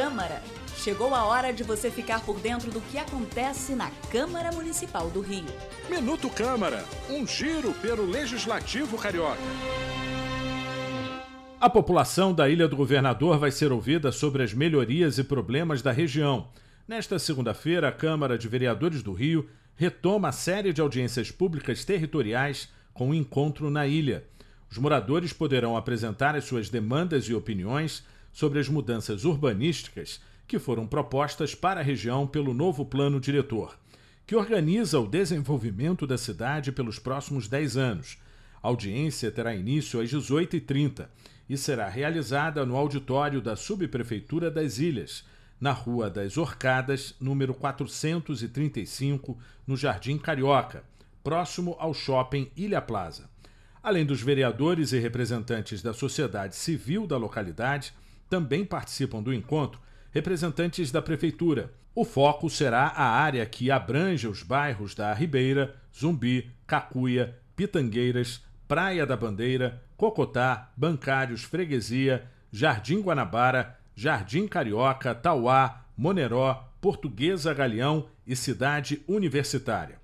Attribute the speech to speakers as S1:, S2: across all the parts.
S1: Câmara. Chegou a hora de você ficar por dentro do que acontece na Câmara Municipal do Rio.
S2: Minuto Câmara, um giro pelo Legislativo Carioca. A população da Ilha do Governador vai ser ouvida sobre as melhorias e problemas da região. Nesta segunda-feira, a Câmara de Vereadores do Rio retoma a série de audiências públicas territoriais com um encontro na ilha. Os moradores poderão apresentar as suas demandas e opiniões sobre as mudanças urbanísticas que foram propostas para a região pelo novo plano diretor, que organiza o desenvolvimento da cidade pelos próximos 10 anos. A audiência terá início às 18h30 e será realizada no auditório da Subprefeitura das Ilhas, na Rua das Orcadas, número 435, no Jardim Carioca, próximo ao shopping Ilha Plaza. Além dos vereadores e representantes da sociedade civil da localidade, também participam do encontro representantes da prefeitura. O foco será a área que abrange os bairros da Ribeira, Zumbi, Cacuia, Pitangueiras, Praia da Bandeira, Cocotá, Bancários, Freguesia, Jardim Guanabara, Jardim Carioca, Tauá, Moneró, Portuguesa Galeão e Cidade Universitária.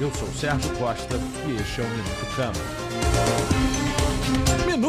S2: Eu sou Sérgio Costa e este é o Minuto Câmara.